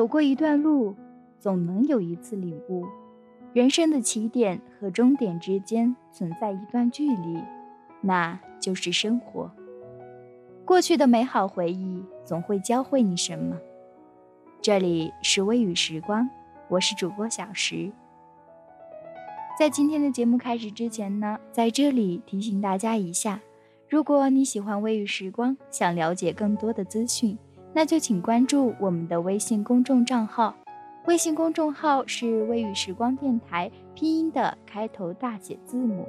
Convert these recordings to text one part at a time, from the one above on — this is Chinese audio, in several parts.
走过一段路，总能有一次领悟。人生的起点和终点之间存在一段距离，那就是生活。过去的美好回忆总会教会你什么。这里是微雨时光，我是主播小石。在今天的节目开始之前呢，在这里提醒大家一下：如果你喜欢微雨时光，想了解更多的资讯，那就请关注我们的微信公众账号。微信公众号是微雨时光电台拼音的开头大写字母，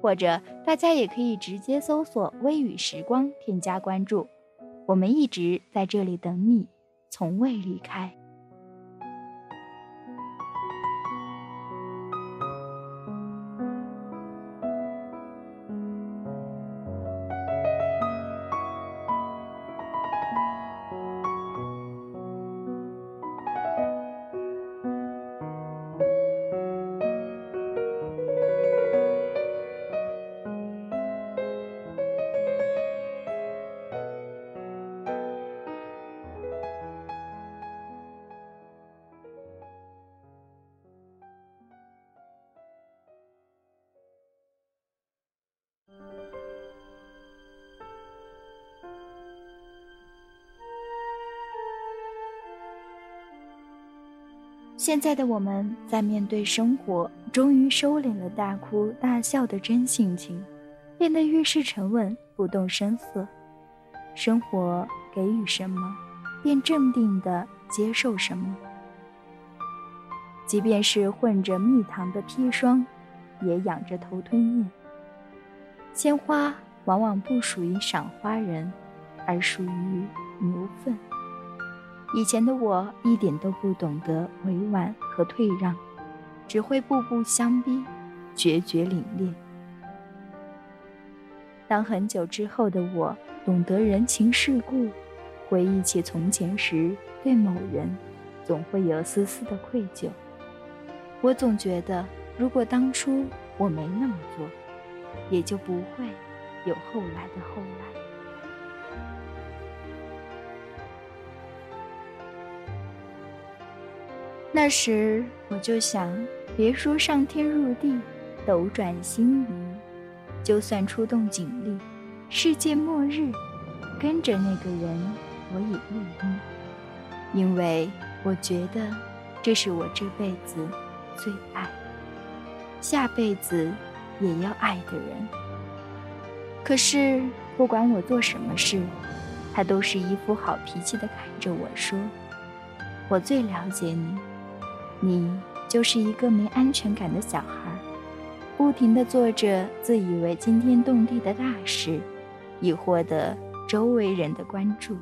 或者大家也可以直接搜索“微雨时光”添加关注。我们一直在这里等你。从未离开。现在的我们在面对生活，终于收敛了大哭大笑的真性情，变得遇事沉稳，不动声色。生活给予什么，便镇定地接受什么。即便是混着蜜糖的砒霜，也仰着头吞咽。鲜花往往不属于赏花人，而属于牛粪。以前的我一点都不懂得委婉和退让，只会步步相逼，决绝凛冽。当很久之后的我懂得人情世故，回忆起从前时对某人，总会有丝丝的愧疚。我总觉得，如果当初我没那么做，也就不会有后来的后来。那时我就想，别说上天入地，斗转星移，就算出动警力，世界末日，跟着那个人我也愿意，因为我觉得这是我这辈子最爱，下辈子也要爱的人。可是不管我做什么事，他都是一副好脾气的看着我说：“我最了解你。”你就是一个没安全感的小孩，不停地做着自以为惊天动地的大事，以获得周围人的关注。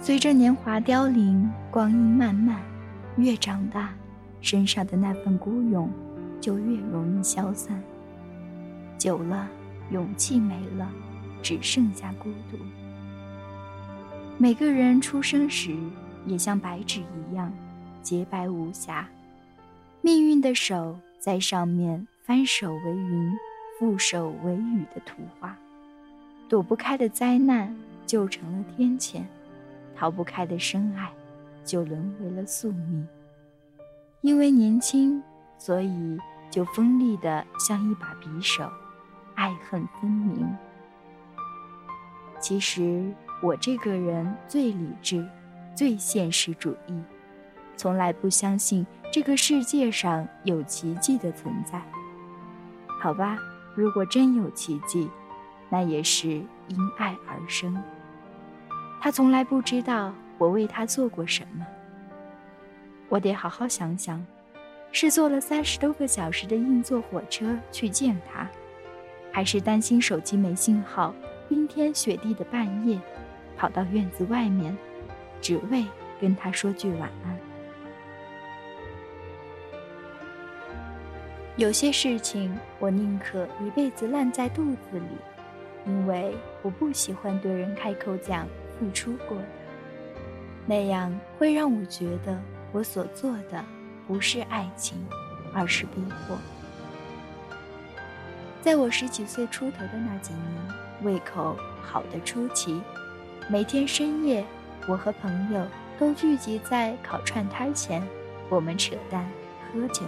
随着年华凋零，光阴漫漫，越长大，身上的那份孤勇就越容易消散。久了，勇气没了，只剩下孤独。每个人出生时。也像白纸一样洁白无瑕，命运的手在上面翻手为云，覆手为雨的图画，躲不开的灾难就成了天谴，逃不开的深爱就沦为了宿命。因为年轻，所以就锋利的像一把匕首，爱恨分明。其实我这个人最理智。最现实主义，从来不相信这个世界上有奇迹的存在。好吧，如果真有奇迹，那也是因爱而生。他从来不知道我为他做过什么。我得好好想想，是坐了三十多个小时的硬座火车去见他，还是担心手机没信号，冰天雪地的半夜，跑到院子外面，只为跟他说句晚安。有些事情，我宁可一辈子烂在肚子里，因为我不喜欢对人开口讲付出过的，那样会让我觉得我所做的不是爱情，而是逼迫。在我十几岁出头的那几年，胃口好的出奇，每天深夜，我和朋友都聚集在烤串摊前，我们扯淡喝酒。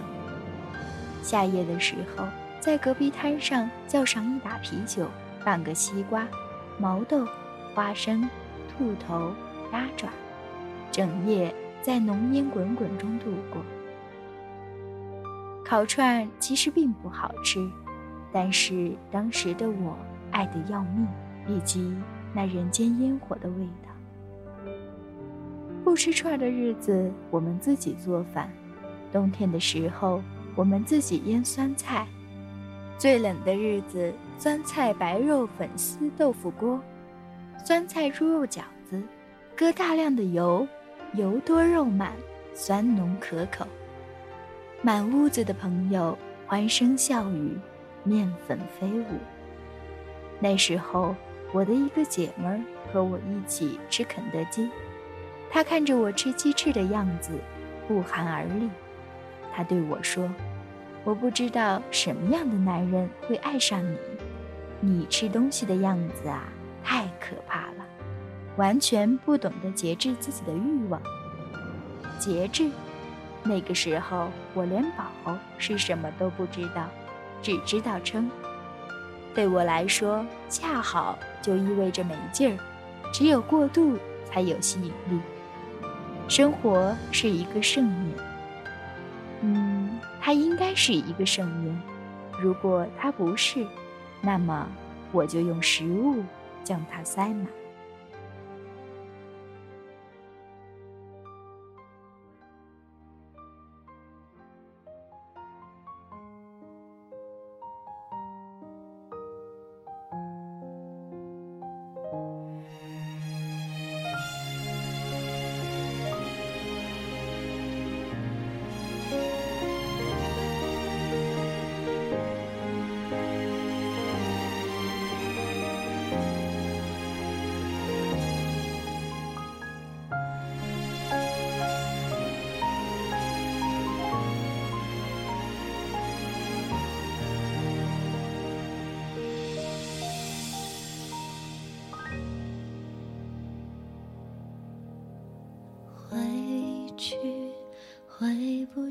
夏夜的时候，在隔壁摊上叫上一打啤酒，半个西瓜，毛豆、花生、兔头、鸭爪，整夜在浓烟滚滚中度过。烤串其实并不好吃。但是当时的我爱得要命，以及那人间烟火的味道。不吃串的日子，我们自己做饭；冬天的时候，我们自己腌酸菜；最冷的日子，酸菜白肉粉丝豆腐锅，酸菜猪肉饺子，搁大量的油，油多肉满，酸浓可口。满屋子的朋友欢声笑语。面粉飞舞。那时候，我的一个姐们儿和我一起吃肯德基，他看着我吃鸡翅的样子，不寒而栗。他对我说：“我不知道什么样的男人会爱上你，你吃东西的样子啊，太可怕了，完全不懂得节制自己的欲望。节制？那个时候我连饱是什么都不知道。”只知道撑，对我来说，恰好就意味着没劲儿。只有过度才有吸引力。生活是一个盛宴，嗯，它应该是一个盛宴。如果它不是，那么我就用食物将它塞满。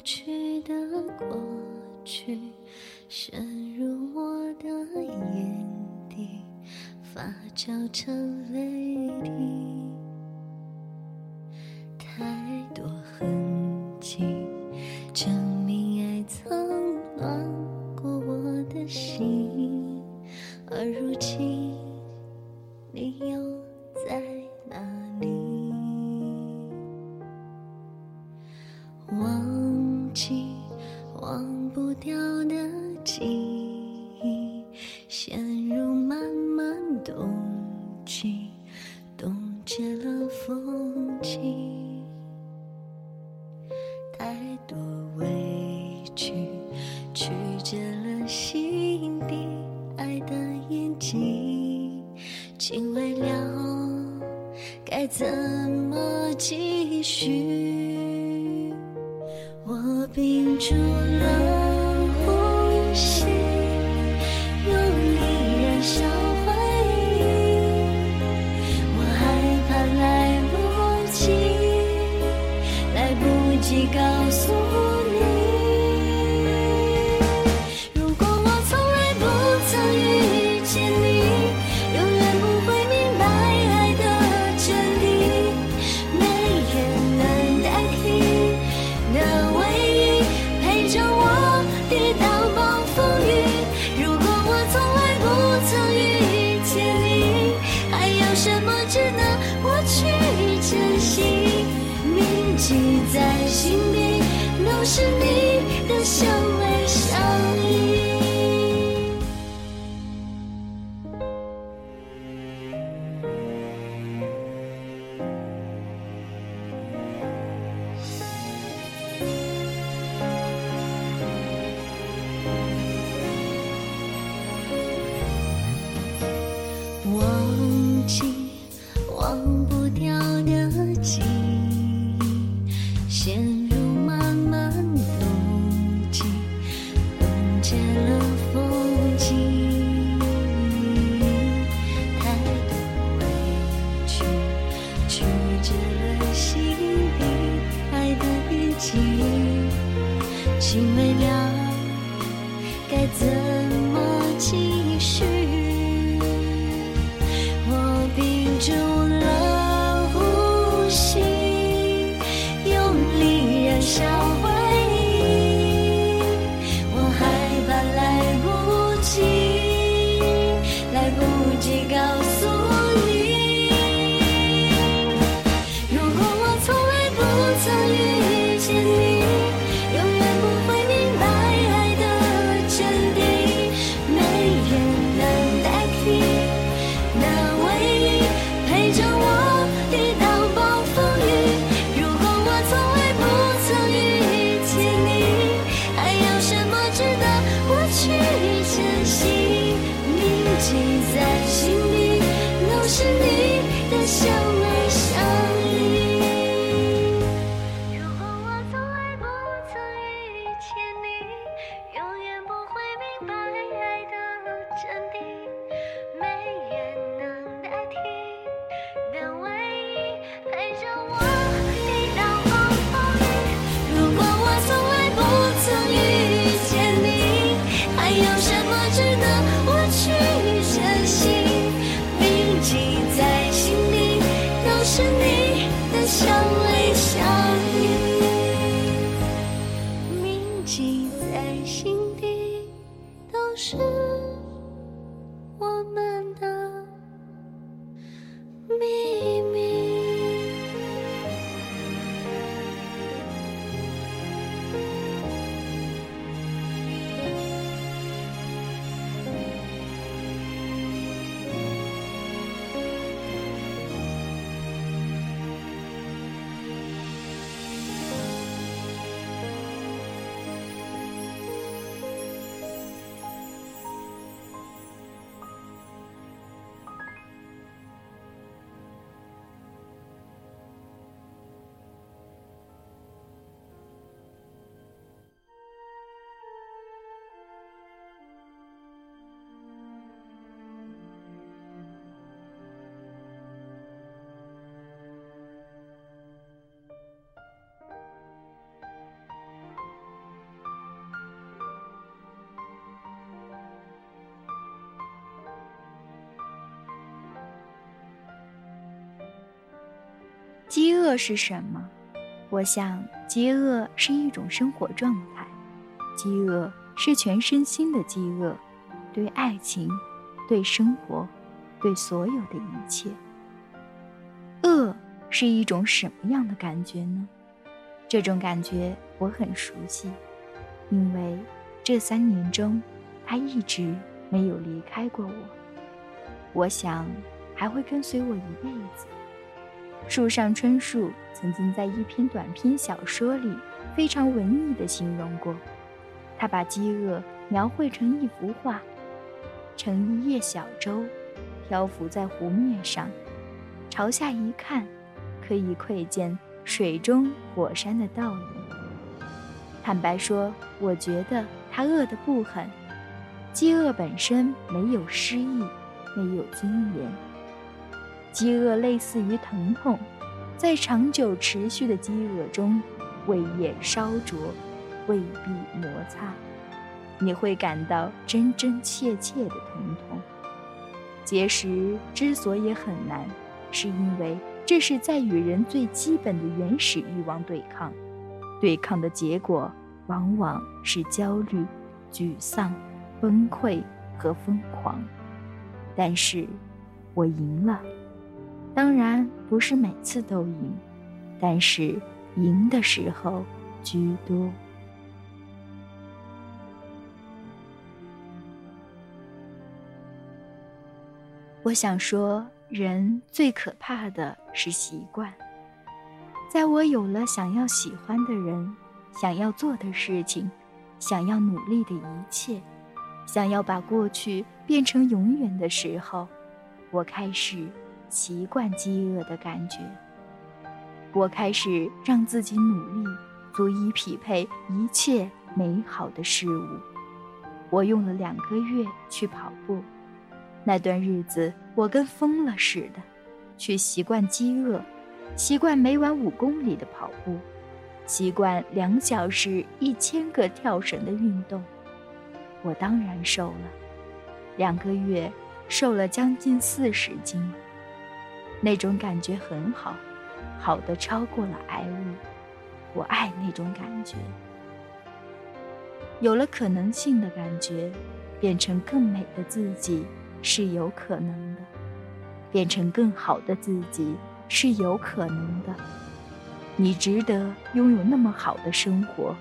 去的过去，渗入我的眼底，发酵成泪滴。该怎么继续？我屏住了呼吸，饥饿是什么？我想，饥饿是一种生活状态，饥饿是全身心的饥饿，对爱情，对生活，对所有的一切。饿是一种什么样的感觉呢？这种感觉我很熟悉，因为这三年中，他一直没有离开过我。我想，还会跟随我一辈子。树上春树曾经在一篇短篇小说里非常文艺地形容过，他把饥饿描绘成一幅画，乘一叶小舟，漂浮在湖面上，朝下一看，可以窥见水中火山的倒影。坦白说，我觉得他饿得不狠，饥饿本身没有诗意，没有尊严。饥饿类似于疼痛，在长久持续的饥饿中，胃液烧灼，胃壁摩擦，你会感到真真切切的疼痛。节食之所以很难，是因为这是在与人最基本的原始欲望对抗，对抗的结果往往是焦虑、沮丧、崩溃和疯狂。但是，我赢了。当然不是每次都赢，但是赢的时候居多。我想说，人最可怕的是习惯。在我有了想要喜欢的人、想要做的事情、想要努力的一切、想要把过去变成永远的时候，我开始习惯饥饿的感觉。我开始让自己努力，足以匹配一切美好的事物。我用了两个月去跑步，那段日子我跟疯了似的，去习惯饥饿，习惯每晚五公里的跑步，习惯两小时一千个跳绳的运动。我当然瘦了，两个月瘦了将近四十斤，那种感觉很好。好的超过了爱物，我爱那种感觉。有了可能性的感觉，变成更美的自己是有可能的，变成更好的自己是有可能的。你值得拥有那么好的生活，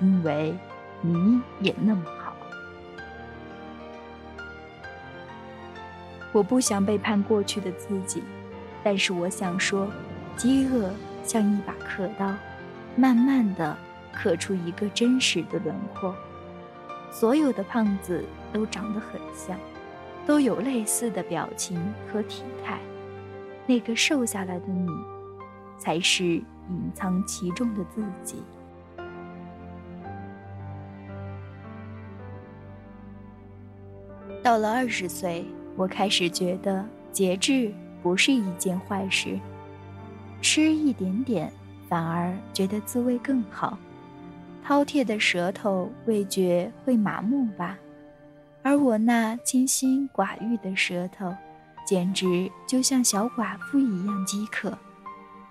因为你也那么好。我不想背叛过去的自己，但是我想说。饥饿像一把刻刀，慢慢的刻出一个真实的轮廓。所有的胖子都长得很像，都有类似的表情和体态。那个瘦下来的你，才是隐藏其中的自己。到了二十岁，我开始觉得节制不是一件坏事。吃一点点，反而觉得滋味更好。饕餮的舌头，味觉会麻木吧？而我那清心寡欲的舌头，简直就像小寡妇一样饥渴。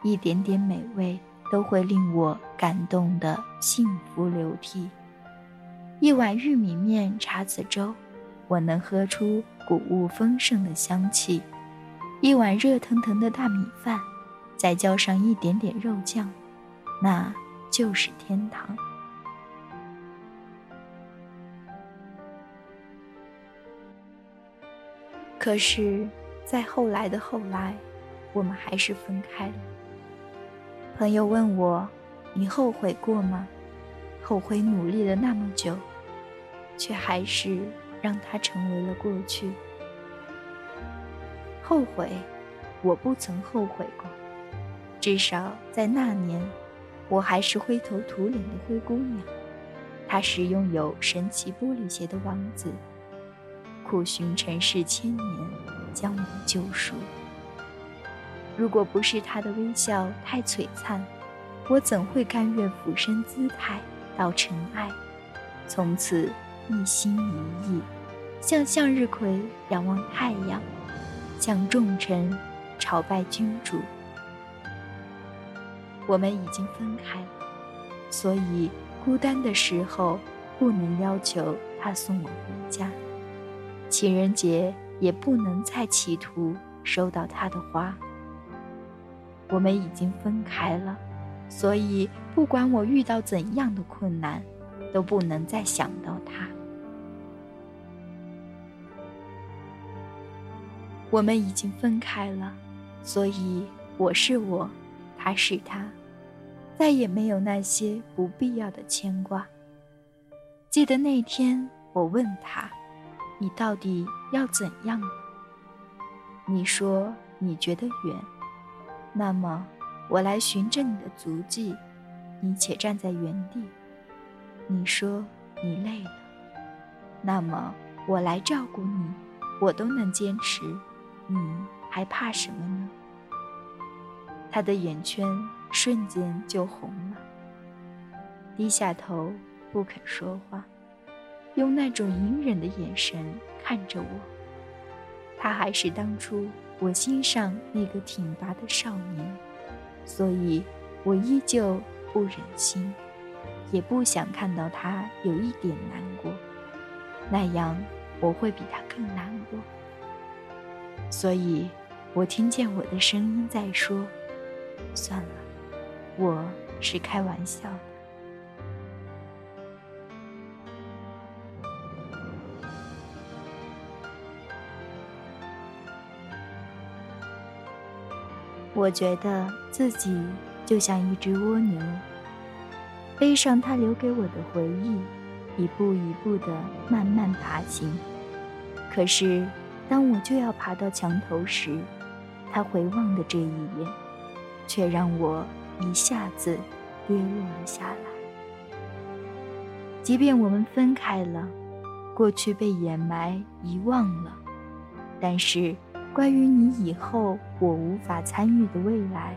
一点点美味都会令我感动的幸福流涕。一碗玉米面茶籽粥，我能喝出谷物丰盛的香气。一碗热腾腾的大米饭。再浇上一点点肉酱，那就是天堂。可是，在后来的后来，我们还是分开了。朋友问我：“你后悔过吗？后悔努力了那么久，却还是让它成为了过去。”后悔，我不曾后悔过。至少在那年，我还是灰头土脸的灰姑娘，他是拥有神奇玻璃鞋的王子，苦寻尘世千年，将我救赎。如果不是他的微笑太璀璨，我怎会甘愿俯身姿态到尘埃，从此一心一意，像向日葵仰望太阳，向众臣朝拜君主。我们已经分开了，所以孤单的时候不能要求他送我回家，情人节也不能再企图收到他的花。我们已经分开了，所以不管我遇到怎样的困难，都不能再想到他。我们已经分开了，所以我是我，他是他。再也没有那些不必要的牵挂。记得那天，我问他：“你到底要怎样？”你说：“你觉得远，那么我来寻着你的足迹。你且站在原地。”你说：“你累了，那么我来照顾你。我都能坚持，你还怕什么呢？”他的眼圈。瞬间就红了，低下头不肯说话，用那种隐忍的眼神看着我。他还是当初我心上那个挺拔的少年，所以我依旧不忍心，也不想看到他有一点难过，那样我会比他更难过。所以，我听见我的声音在说：“算了。”我是开玩笑的。我觉得自己就像一只蜗牛，背上它留给我的回忆，一步一步的慢慢爬行。可是，当我就要爬到墙头时，他回望的这一眼，却让我一下子跌落了下来。即便我们分开了，过去被掩埋遗忘了，但是关于你以后我无法参与的未来，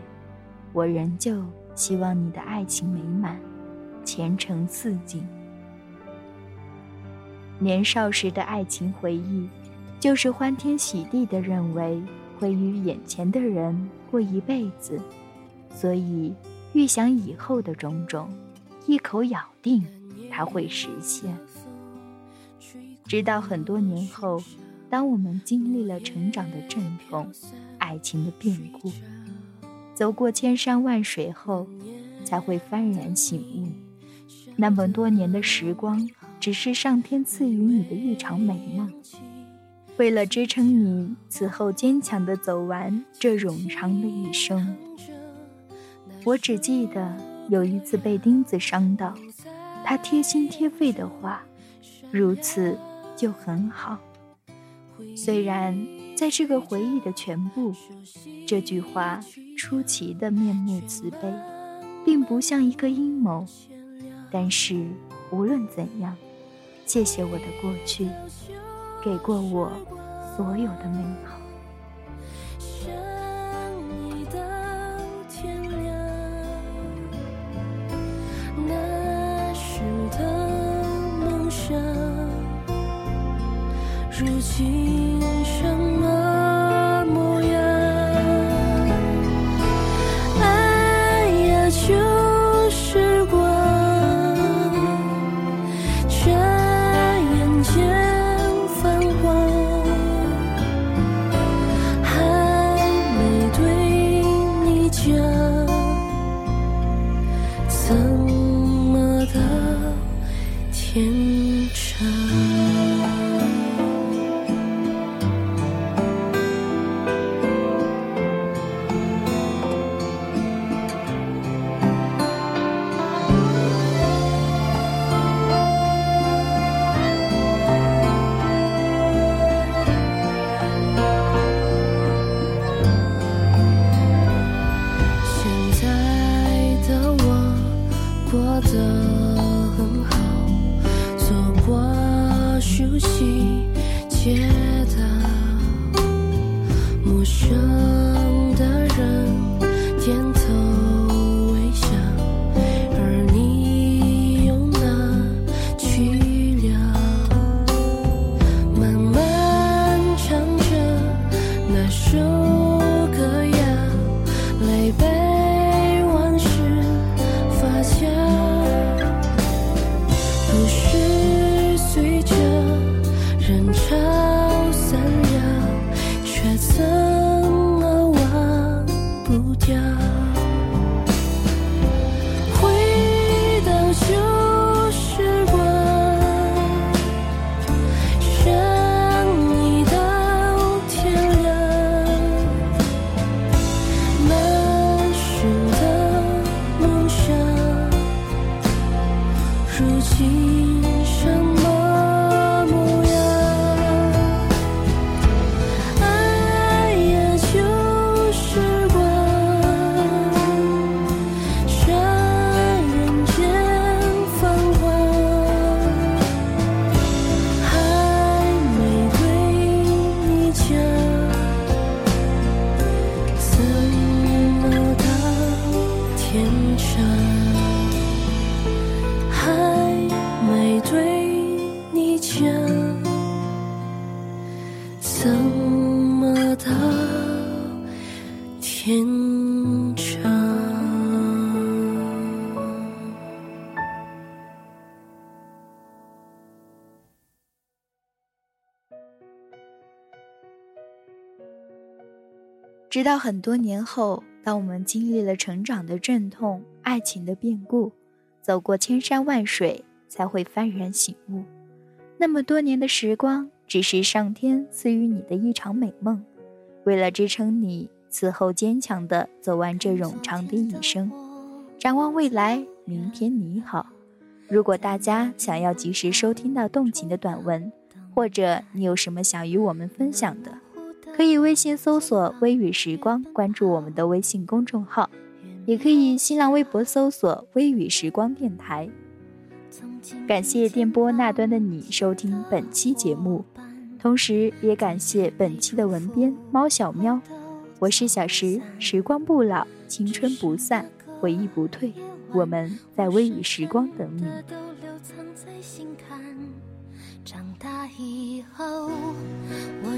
我仍旧希望你的爱情美满，前程似锦。年少时的爱情回忆，就是欢天喜地的认为会与眼前的人过一辈子，所以预想以后的种种，一口咬定它会实现。直到很多年后，当我们经历了成长的阵痛、爱情的变故，走过千山万水后，才会幡然醒悟，那么多年的时光。只是上天赐予你的一场美梦。为了支撑你此后坚强的走完这冗长的一生，我只记得有一次被钉子伤到，他贴心贴肺的话，如此就很好。虽然在这个回忆的全部，这句话出奇的面目慈悲，并不像一个阴谋，但是无论怎样。谢谢我的过去，给过我所有的美好。直到很多年后，当我们经历了成长的阵痛、爱情的变故，走过千山万水，才会幡然醒悟，那么多年的时光，只是上天赐予你的一场美梦。为了支撑你此后坚强的走完这冗长的一生，展望未来，明天你好。如果大家想要及时收听到动情的短文，或者你有什么想与我们分享的，可以微信搜索“微雨时光”，关注我们的微信公众号，也可以新浪微博搜索“微雨时光电台”。感谢电波那端的你收听本期节目，同时也感谢本期的文编猫小喵。我是小石，时光不老，青春不散，回忆不退，我们在微雨时光等你。长大以后，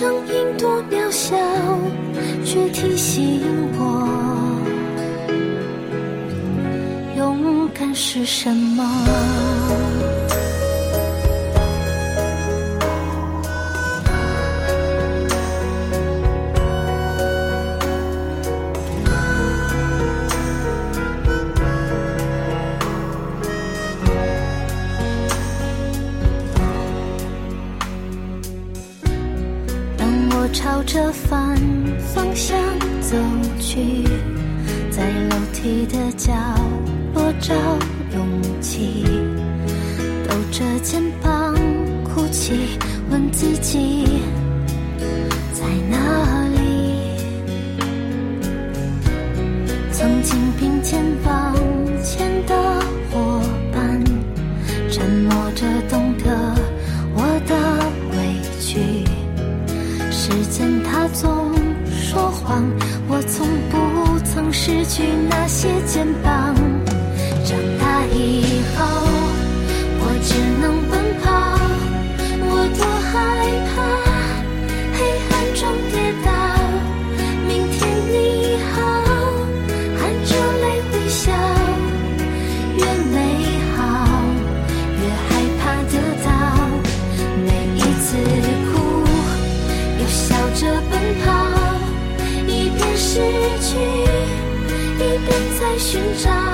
声音多渺小，却提醒我，勇敢是什么。寻找。